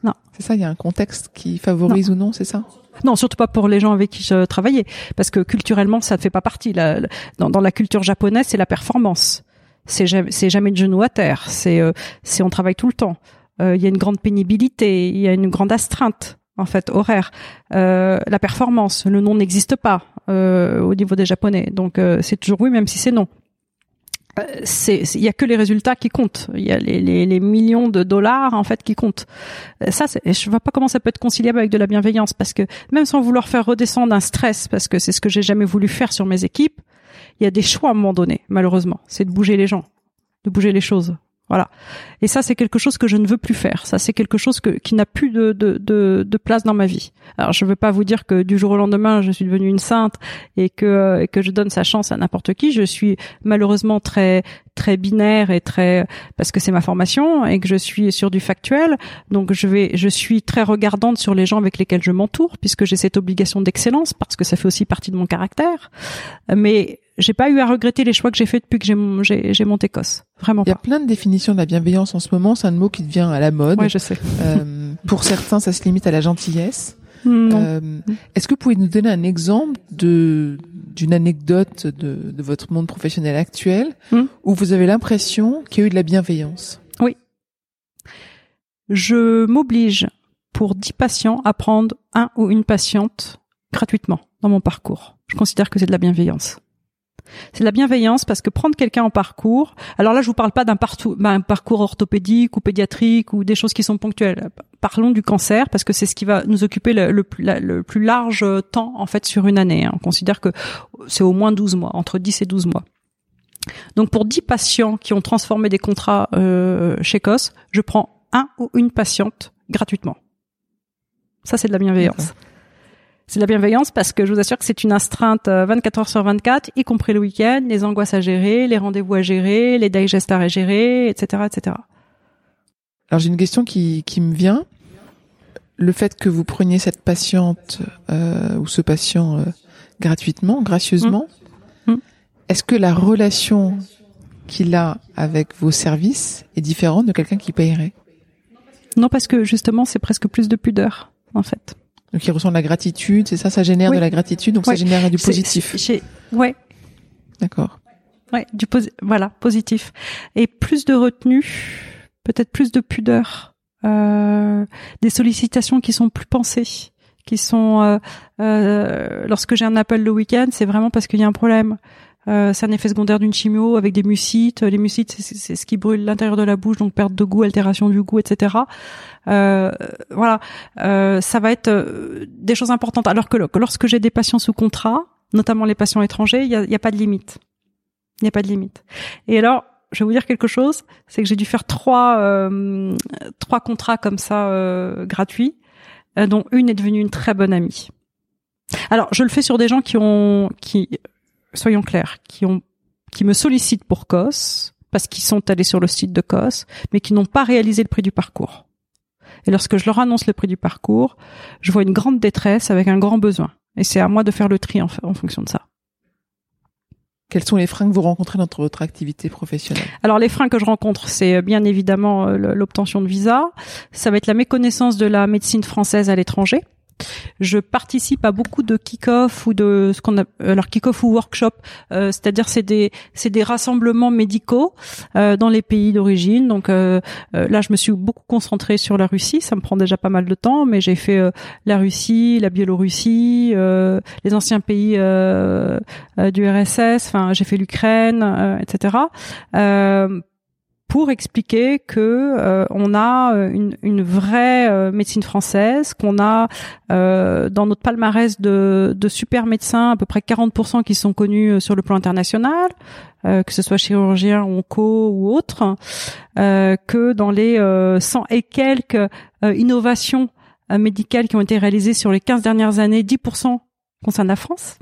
S2: Non.
S1: C'est ça, il y a un contexte qui favorise ou non, c'est ça?
S2: Non, surtout pas pour les gens avec qui je travaillais, parce que culturellement, ça ne fait pas partie. La, dans, dans, la culture japonaise, c'est la performance c'est jamais, jamais de genoux à terre. C'est, euh, on travaille tout le temps. Euh, il y a une grande pénibilité, il y a une grande astreinte en fait horaire. Euh, la performance, le non n'existe pas au niveau des japonais. Donc c'est toujours oui, même si c'est non. C'est, il y a que les résultats qui comptent. Il y a les, les, les, millions de dollars en fait qui comptent. Ça, c'est, je vois pas comment ça peut être conciliable avec de la bienveillance parce que même sans vouloir faire redescendre un stress, parce que c'est ce que j'ai jamais voulu faire sur mes équipes, il y a des choix à un moment donné, malheureusement. C'est de bouger les gens, de bouger les choses. Voilà. Et ça, c'est quelque chose que je ne veux plus faire. Ça, c'est quelque chose que, qui n'a plus de, de, de, de, place dans ma vie. Alors, je ne veux pas vous dire que du jour au lendemain, je suis devenue une sainte et que, et que je donne sa chance à n'importe qui. Je suis malheureusement très très binaire et très parce que c'est ma formation et que je suis sur du factuel. Donc, je vais, je suis très regardante sur les gens avec lesquels je m'entoure puisque j'ai cette obligation d'excellence parce que ça fait aussi partie de mon caractère. Mais j'ai pas eu à regretter les choix que j'ai fait depuis que j'ai j'ai monté COS. Vraiment
S1: Il y a plein de définitions de la bienveillance en ce moment. C'est un mot qui devient à la mode.
S2: Oui, je sais.
S1: Euh, pour certains, ça se limite à la gentillesse. Euh, Est-ce que vous pouvez nous donner un exemple de d'une anecdote de, de votre monde professionnel actuel
S2: Hmm.
S1: où vous avez l'impression qu'il y a eu de la bienveillance?
S2: Je m'oblige pour 10 patients à prendre un ou une patiente gratuitement dans mon parcours. Je considère que c'est de la bienveillance. C'est de la bienveillance parce que prendre quelqu'un en parcours, alors là je vous parle pas d'un un parcours orthopédique ou pédiatrique ou des choses qui sont ponctuelles. Parlons du cancer parce que c'est ce qui va nous occuper le, plus, large temps en fait sur une année. hein. On considère que c'est au moins 12 mois, entre 10 et 12 mois. Donc pour 10 patients qui ont transformé des contrats euh, chez COS, je prends un ou une patiente gratuitement. Ça c'est de la bienveillance. C'est de la bienveillance parce que je vous assure que c'est une astreinte euh, 24 heures sur 24, y compris le week-end, les angoisses à gérer, les rendez-vous à gérer, les digests à gérer, etc., etc.
S1: Alors j'ai une question qui, qui me vient. Le fait que vous preniez cette patiente euh, ou ce patient euh, gratuitement, gracieusement,
S2: Mm. Mm.
S1: est-ce que la relation qu'il a avec vos services est différente de quelqu'un qui payerait
S2: Non, parce que justement, c'est presque plus de pudeur, en fait.
S1: Donc il ressent de la gratitude, c'est ça, ça génère
S2: Oui.
S1: de la gratitude, donc ça génère du positif.
S2: j'ai- Ouais,
S1: D'accord.
S2: ouais, du posi- voilà, positif. Et plus de retenue, peut-être plus de pudeur, euh, des sollicitations qui sont plus pensées, qui sont euh, euh, lorsque j'ai un appel le week-end, c'est vraiment parce qu'il y a un problème. Euh, c'est un effet secondaire d'une chimio avec des mucites. Les mucites, c'est- ce qui brûle l'intérieur de la bouche, donc perte de goût, altération du goût, etc. Euh, voilà, Euh, ça va être euh, des choses importantes. Alors que, lorsque j'ai des patients sous contrat, notamment les patients étrangers, il y a, il y a pas de limite. Il n'y a pas de limite. Et alors, je vais vous dire quelque chose, c'est que j'ai dû faire trois euh, trois contrats comme ça euh, gratuits, euh, dont une est devenue une très bonne amie. Alors, je le fais sur des gens qui ont qui soyons clairs, qui ont qui me sollicitent pour COS parce qu'ils sont allés sur le site de COS, mais qui n'ont pas réalisé le prix du parcours. Et lorsque je leur annonce le prix du parcours, je vois une grande détresse avec un grand besoin. Et c'est à moi de faire le tri en, en fonction de ça.
S1: Quels sont les freins que vous rencontrez dans votre activité professionnelle?
S2: Alors les freins que je rencontre, c'est euh, bien évidemment euh, l'obtention de visa. Ça va être la méconnaissance de la médecine française à l'étranger. Je participe à beaucoup de kick-off ou de ce qu'on a alors kick-off ou workshop, euh, c'est-à-dire c'est des c'est des rassemblements médicaux euh, dans les pays d'origine. Donc euh, euh, là, je me suis beaucoup concentrée sur la Russie. Ça me prend déjà pas mal de temps, mais j'ai fait euh, la Russie, la Biélorussie, euh, les anciens pays euh, euh, du RSS. Enfin, j'ai fait l'Ukraine, euh, etc. Pour expliquer que euh, on a euh, une, une vraie euh, médecine française, qu'on a euh, dans notre palmarès de, de super médecins à peu près 40% qui sont connus euh, sur le plan international, euh, que ce soit chirurgien, onco ou autre, que dans les euh, 100 et quelques innovations médicales qui ont été réalisées sur les 15 dernières années, 10% concernent la France.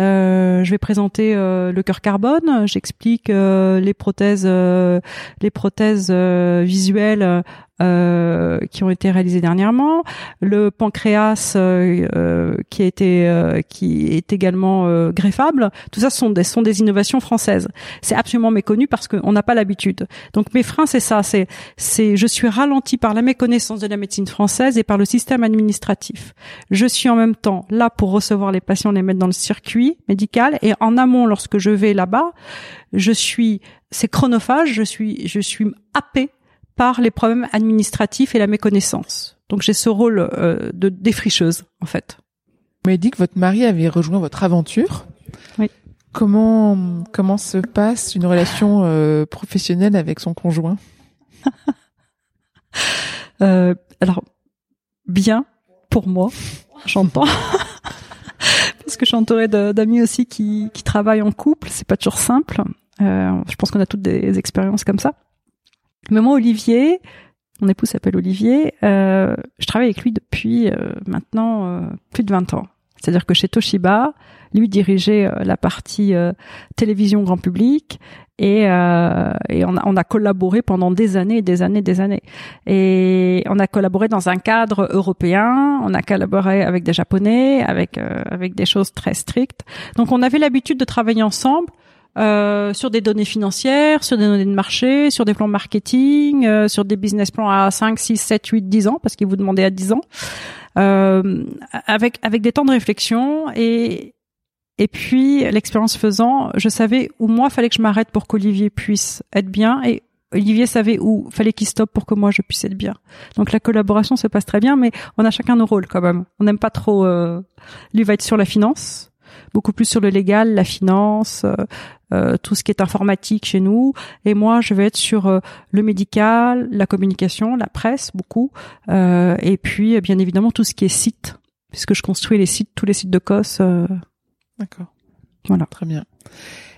S2: Euh, je vais présenter euh, le cœur carbone. J'explique euh, les prothèses, euh, les prothèses visuelles euh, qui ont été réalisées dernièrement, le pancréas euh, euh, qui a été euh, qui est également euh, greffable. Tout ça sont des sont des innovations françaises. C'est absolument méconnu parce qu'on n'a pas l'habitude. Donc mes freins c'est ça, c'est c'est je suis ralenti par la méconnaissance de la médecine française et par le système administratif. Je suis en même temps là pour recevoir les patients, les mettre dans le circuit médical et en amont lorsque je vais là-bas, je suis c'est chronophage, je suis je suis happé par les problèmes administratifs et la méconnaissance. Donc j'ai ce rôle euh, de défricheuse en fait.
S1: Vous m'avez dit que votre mari avait rejoint votre aventure.
S2: Oui.
S1: Comment comment se passe une relation euh, professionnelle avec son conjoint?
S2: Euh, alors bien pour moi, j'entends. Parce que je suis entourée d'amis aussi qui, qui travaillent en couple, c'est pas toujours simple. Je pense qu'on a toutes des expériences comme ça. Mais moi, Olivier, mon époux s'appelle Olivier, euh, je travaille avec lui depuis euh, maintenant euh, plus de 20 ans. C'est-à-dire que chez Toshiba, lui dirigeait euh, la partie euh, télévision grand public et, euh, et on, a, on, a, collaboré pendant des années, des années, des années. Et on a collaboré dans un cadre européen, on a collaboré avec des Japonais, avec avec des choses très strictes. Donc on avait l'habitude de travailler ensemble. Euh, sur des données financières, sur des données de marché, sur des plans marketing, euh, sur des business plans à 5, 6, 7, 8, 10 ans, parce qu'ils vous demandaient à 10 ans, euh, avec, avec des temps de réflexion et, et puis, l'expérience faisant, je savais où moi fallait que je m'arrête pour qu'Olivier puisse être bien et Olivier savait où fallait qu'il stoppe pour que moi je puisse être bien. Donc la collaboration se passe très bien, mais on a chacun nos rôles quand même. On n'aime pas trop. Euh, lui va être sur la finance, beaucoup plus sur le légal, la finance, euh, tout ce qui est informatique chez nous. Et moi, je vais être sur euh, le médical, la communication, la presse, beaucoup. Euh, et puis, bien évidemment, tout ce qui est site, puisque je construis les sites, tous les sites de COS.
S1: D'accord. Voilà. Très bien.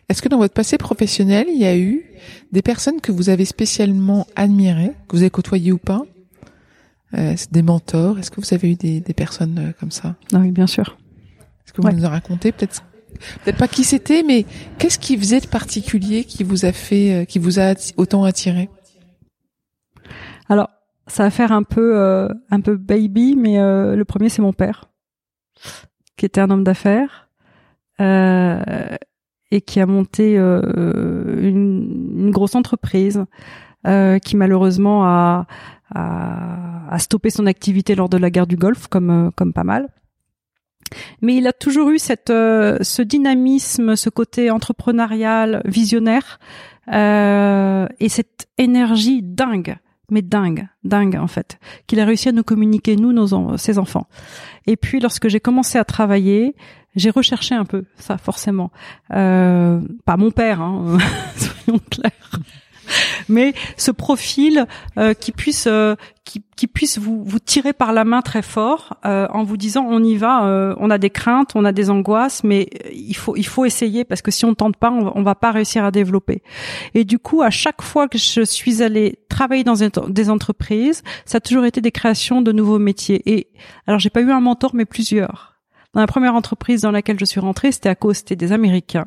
S1: Est-ce que dans votre passé professionnel, il y a eu des personnes que vous avez spécialement admirées, que vous avez côtoyées ou pas? Euh, Des mentors Est-ce que vous avez eu des, des personnes comme ça?
S2: Ah Oui, bien sûr.
S1: Est-ce que vous nous en racontez peut-être Peut-être pas qui c'était, mais qu'est-ce qui faisait de particulier qui vous a fait, euh, qui vous a autant attiré?
S2: Alors, ça va faire un peu, euh, un peu baby, mais euh, le premier c'est mon père, qui était un homme d'affaires et qui a monté une, grosse entreprise qui malheureusement a, a, stoppé son activité lors de la guerre du Golfe, comme, comme pas mal. Mais il a toujours eu cette, euh, ce dynamisme, ce côté entrepreneurial, visionnaire, et cette énergie dingue mais dingue, dingue en fait, qu'il a réussi à nous communiquer nous, nos ses enfants. Et puis lorsque j'ai commencé à travailler, j'ai recherché un peu ça forcément. Euh, pas mon père, hein, soyons clairs. Mais ce profil euh, qui puisse euh, qui, qui, puisse vous, vous tirer par la main très fort euh, en vous disant on y va, euh, on a des craintes, on a des angoisses, mais il faut il faut essayer parce que si on tente pas, on on va pas réussir à développer. Et du coup, à chaque fois que je suis allée travailler dans des entreprises, ça a toujours été des créations de nouveaux métiers. Et alors j'ai pas eu un mentor, mais plusieurs. Dans la première entreprise dans laquelle je suis rentrée, c'était à cause des Américains.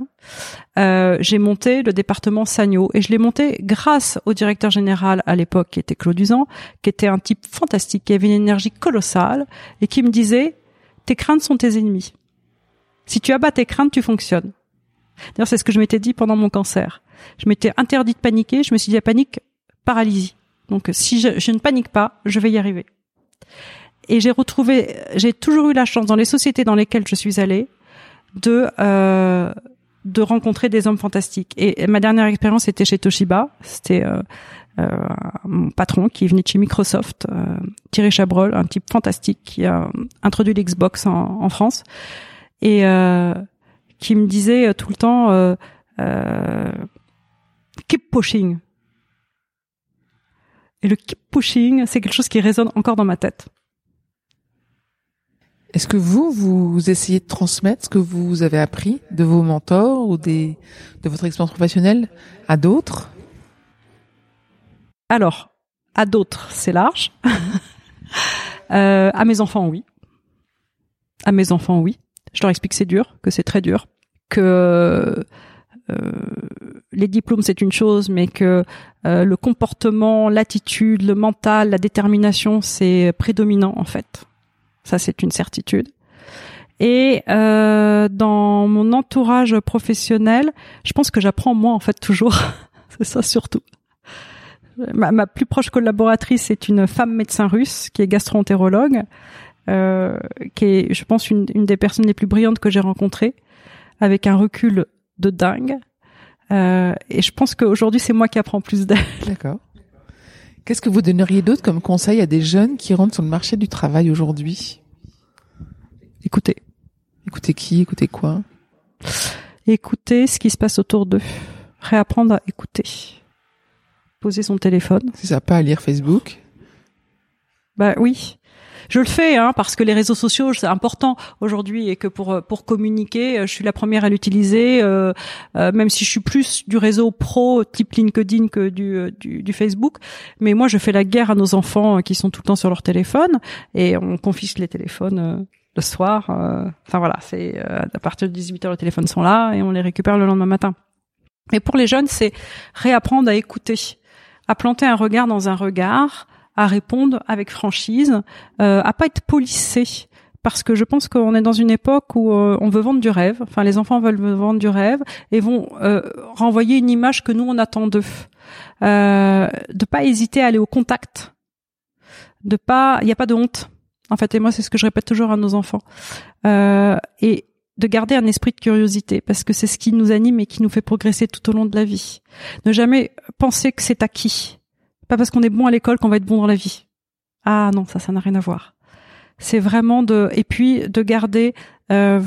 S2: Euh, j'ai monté le département Sagno et je l'ai monté grâce au directeur général à l'époque qui était Claude Usan, qui était un type fantastique, qui avait une énergie colossale et qui me disait tes craintes sont tes ennemis. Si tu abats tes craintes, tu fonctionnes. D'ailleurs, c'est ce que je m'étais dit pendant mon cancer. Je m'étais interdit de paniquer. Je me suis dit, la panique, paralysie. Donc, si je ne panique pas, je vais y arriver et j'ai retrouvé, j'ai toujours eu la chance dans les sociétés dans lesquelles je suis allée de euh, de rencontrer des hommes fantastiques. Et, ma dernière expérience était chez Toshiba. C'était euh, euh, mon patron qui venait de chez Microsoft, euh, Thierry Chabrol, un type fantastique qui a introduit l'Xbox en, en, France et euh, qui me disait tout le temps euh, keep pushing. Et le keep pushing, c'est quelque chose qui résonne encore dans ma tête.
S1: Est-ce que vous, vous essayez de transmettre ce que vous avez appris de vos mentors ou des, de votre expérience professionnelle à d'autres?
S2: Alors, à d'autres, c'est large. euh, à mes enfants, oui. À mes enfants, oui. Je leur explique que c'est dur, que c'est très dur, que euh, les diplômes c'est une chose, mais que euh, le comportement, l'attitude, le mental, la détermination, c'est prédominant en fait. Ça, c'est une certitude. Et euh, dans mon entourage professionnel, je pense que j'apprends moi en fait toujours. c'est ça surtout. Ma, plus proche collaboratrice est une femme médecin russe qui est gastroentérologue, euh, qui est, je pense, une, une, des personnes les plus brillantes que j'ai rencontrées, avec un recul de dingue. Euh, et je pense qu'aujourd'hui, c'est moi qui apprends plus d'elle.
S1: D'accord. Qu'est-ce que vous donneriez d'autre comme conseil à des jeunes qui rentrent sur le marché du travail aujourd'hui?
S2: Écoutez.
S1: Écoutez qui? Écoutez quoi?
S2: Écoutez ce qui se passe autour d'eux. Réapprendre à écouter. Poser son téléphone.
S1: C'est ça, pas à lire Facebook?
S2: Bah oui. Je le fais hein, parce que les réseaux sociaux c'est important aujourd'hui et que pour pour communiquer, je suis la première à l'utiliser, euh, euh, même si je suis plus du réseau pro type LinkedIn que du, du, du Facebook. Mais moi, je fais la guerre à nos enfants qui sont tout le temps sur leur téléphone et on confisque les téléphones le soir. Enfin voilà, c'est à partir de 18 heures les téléphones sont là et on les récupère le lendemain matin. Mais pour les jeunes, c'est réapprendre à écouter, à planter un regard dans un regard, à répondre avec franchise, euh, à pas être polissé. Parce que je pense qu'on est dans une époque où euh, on veut vendre du rêve. Enfin, les enfants veulent vendre du rêve et vont euh, renvoyer une image que nous on attend d'eux. Euh, de pas hésiter à aller au contact. De pas, il n'y a pas de honte. En fait, et moi c'est ce que je répète toujours à nos enfants. Euh, et de garder un esprit de curiosité parce que c'est ce qui nous anime et qui nous fait progresser tout au long de la vie. Ne jamais penser que c'est acquis. Pas parce qu'on est bon à l'école qu'on va être bon dans la vie. Ah non, ça, ça n'a rien à voir. C'est vraiment de et puis de garder. Euh,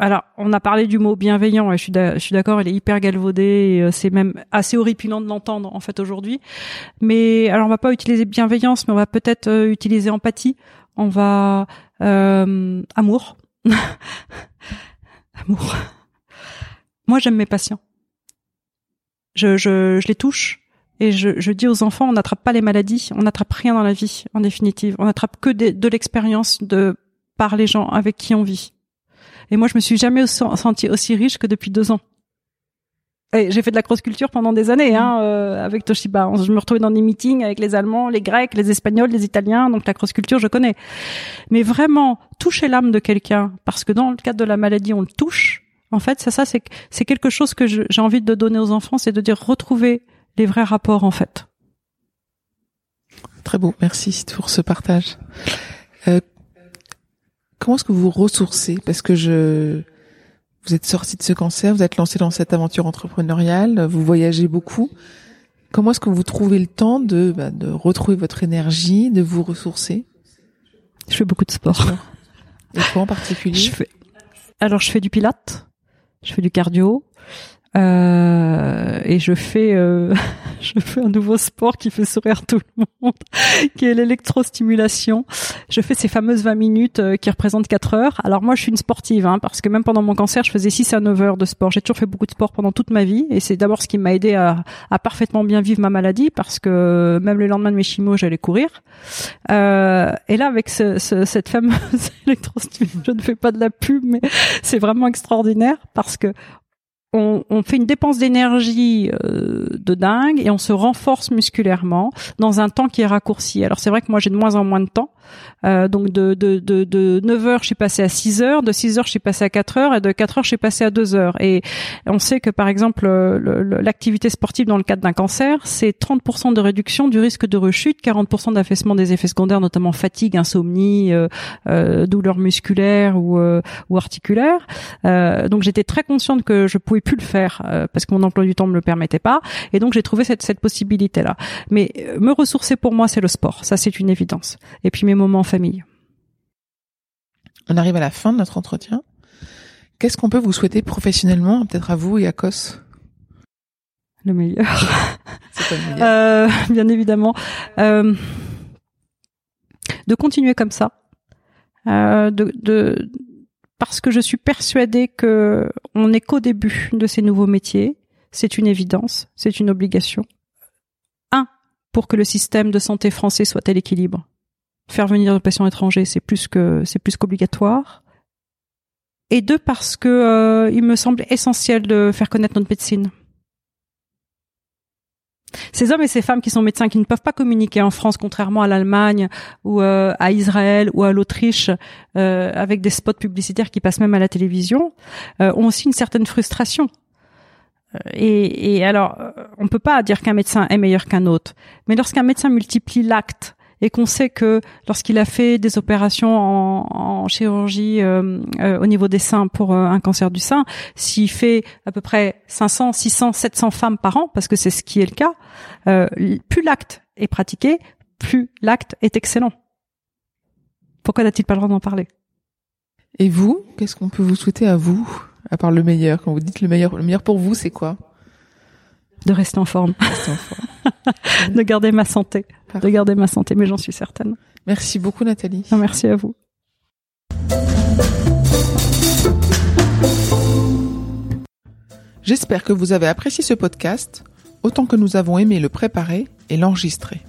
S2: alors, on a parlé du mot bienveillant et je suis d'accord, il est hyper galvaudé. Et euh, c'est même assez horripilant de l'entendre en fait aujourd'hui. Mais alors, on va pas utiliser bienveillance, mais on va peut-être euh, utiliser empathie. On va euh, amour. Amour. Moi, j'aime mes patients. Je, les touche et je, je dis aux enfants, on n'attrape pas les maladies, on n'attrape rien dans la vie, en définitive. On n'attrape que de, l'expérience de par les gens avec qui on vit. Et moi, je me suis jamais senti aussi riche que depuis deux ans. Et j'ai fait de la cross-culture pendant des années hein, euh, avec Toshiba. Je me retrouvais dans des meetings avec les Allemands, les Grecs, les Espagnols, les Italiens. Donc la cross-culture, je connais. Mais vraiment, toucher l'âme de quelqu'un, parce que dans le cadre de la maladie, on le touche. En fait, c'est ça, c'est c'est quelque chose que j'ai envie de donner aux enfants, c'est de dire retrouver les vrais rapports en fait.
S1: Très beau, merci pour ce partage. Euh, comment est-ce que vous ressourcez? Parce que je vous êtes sorti de ce cancer, vous êtes lancé dans cette aventure entrepreneuriale, vous voyagez beaucoup. Comment est-ce que vous trouvez le temps de, bah, de retrouver votre énergie, de vous ressourcer?
S2: Je fais beaucoup de sport.
S1: Et quoi en particulier?
S2: Je fais... Alors je fais du pilate, je fais du cardio, euh, et je fais euh, je fais un nouveau sport qui fait sourire tout le monde, qui est l'électrostimulation. Je fais ces fameuses 20 minutes euh, qui représentent 4 heures. Alors moi je suis une sportive hein, parce que même pendant mon cancer, je faisais 6 à 9 heures de sport. J'ai toujours fait beaucoup de sport pendant toute ma vie et c'est d'abord ce qui m'a aidé à, à, parfaitement bien vivre ma maladie parce que même le lendemain de mes chimos, j'allais courir. Euh, et là avec ce, ce, cette fameuse électrostimulation, je ne fais pas de la pub mais c'est vraiment extraordinaire parce que on, on, fait une dépense d'énergie euh, de dingue et on se renforce musculairement dans un temps qui est raccourci. Alors c'est vrai que moi j'ai de moins en moins de temps, euh, donc de, de, de, de 9 heures, je suis passé à 6 heures, de 6 heures, je suis passé à 4 heures, et de 4 heures, je suis passé à 2 heures. Et on sait que, par exemple, l'activité sportive dans le cadre d'un cancer, c'est 30% de réduction du risque de rechute, 40% d'affaissement des effets secondaires, notamment fatigue, insomnie, euh, euh, douleurs musculaires ou, euh, ou articulaires. Euh, donc j'étais très consciente que je pouvais plus le faire parce que mon emploi du temps me le permettait pas. Et donc j'ai trouvé cette, cette possibilité-là. Mais me ressourcer pour moi, c'est le sport. Ça, c'est une évidence. Et puis mes moments en famille.
S1: On arrive à la fin de notre entretien. Qu'est-ce qu'on peut vous souhaiter professionnellement, peut-être à vous et à Kos?
S2: Le meilleur. le meilleur euh, bien évidemment. Euh, de continuer comme ça. Euh, de, de, parce que je suis persuadée que on n'est qu'au début de ces nouveaux métiers. C'est une évidence, c'est une obligation. Un, pour que le système de santé français soit à l'équilibre faire venir des patients étrangers, c'est plus que c'est plus qu'obligatoire. Et deux parce que euh, il me semble essentiel de faire connaître notre médecine. Ces hommes et ces femmes qui sont médecins, qui ne peuvent pas communiquer en France, contrairement à l'Allemagne ou euh, à Israël ou à l'Autriche, euh, avec des spots publicitaires qui passent même à la télévision, ont aussi une certaine frustration. Et, et alors, on peut pas dire qu'un médecin est meilleur qu'un autre, mais lorsqu'un médecin multiplie l'acte et qu'on sait que lorsqu'il a fait des opérations en, chirurgie euh, euh, au niveau des seins pour euh, un cancer du sein, s'il fait à peu près 500, 600, 700 femmes par an, parce que c'est ce qui est le cas, plus l'acte est pratiqué, plus l'acte est excellent. Pourquoi n'a-t-il pas le droit d'en parler?
S1: Et vous, qu'est-ce qu'on peut vous souhaiter à vous, à part le meilleur? Quand vous dites le meilleur, le meilleur pour vous, c'est quoi?
S2: De rester en forme.
S1: Rester en forme.
S2: de garder ma santé de garder ma santé, mais j'en suis certaine.
S1: Merci beaucoup Nathalie.
S2: Non, merci à vous.
S1: J'espère que vous avez apprécié ce podcast autant que nous avons aimé le préparer et l'enregistrer.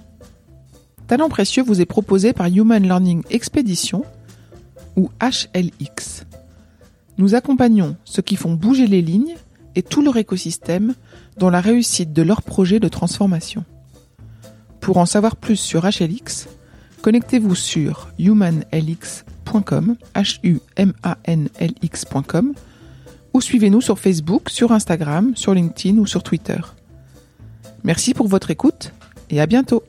S1: Talent précieux vous est proposé par Human Learning Expedition ou HLX. Nous accompagnons ceux qui font bouger les lignes et tout leur écosystème dans la réussite de leur projet de transformation. Pour en savoir plus sur HLX, connectez-vous sur humanlx.com, ou suivez-nous sur Facebook, sur Instagram, sur LinkedIn ou sur Twitter. Merci pour votre écoute et à bientôt.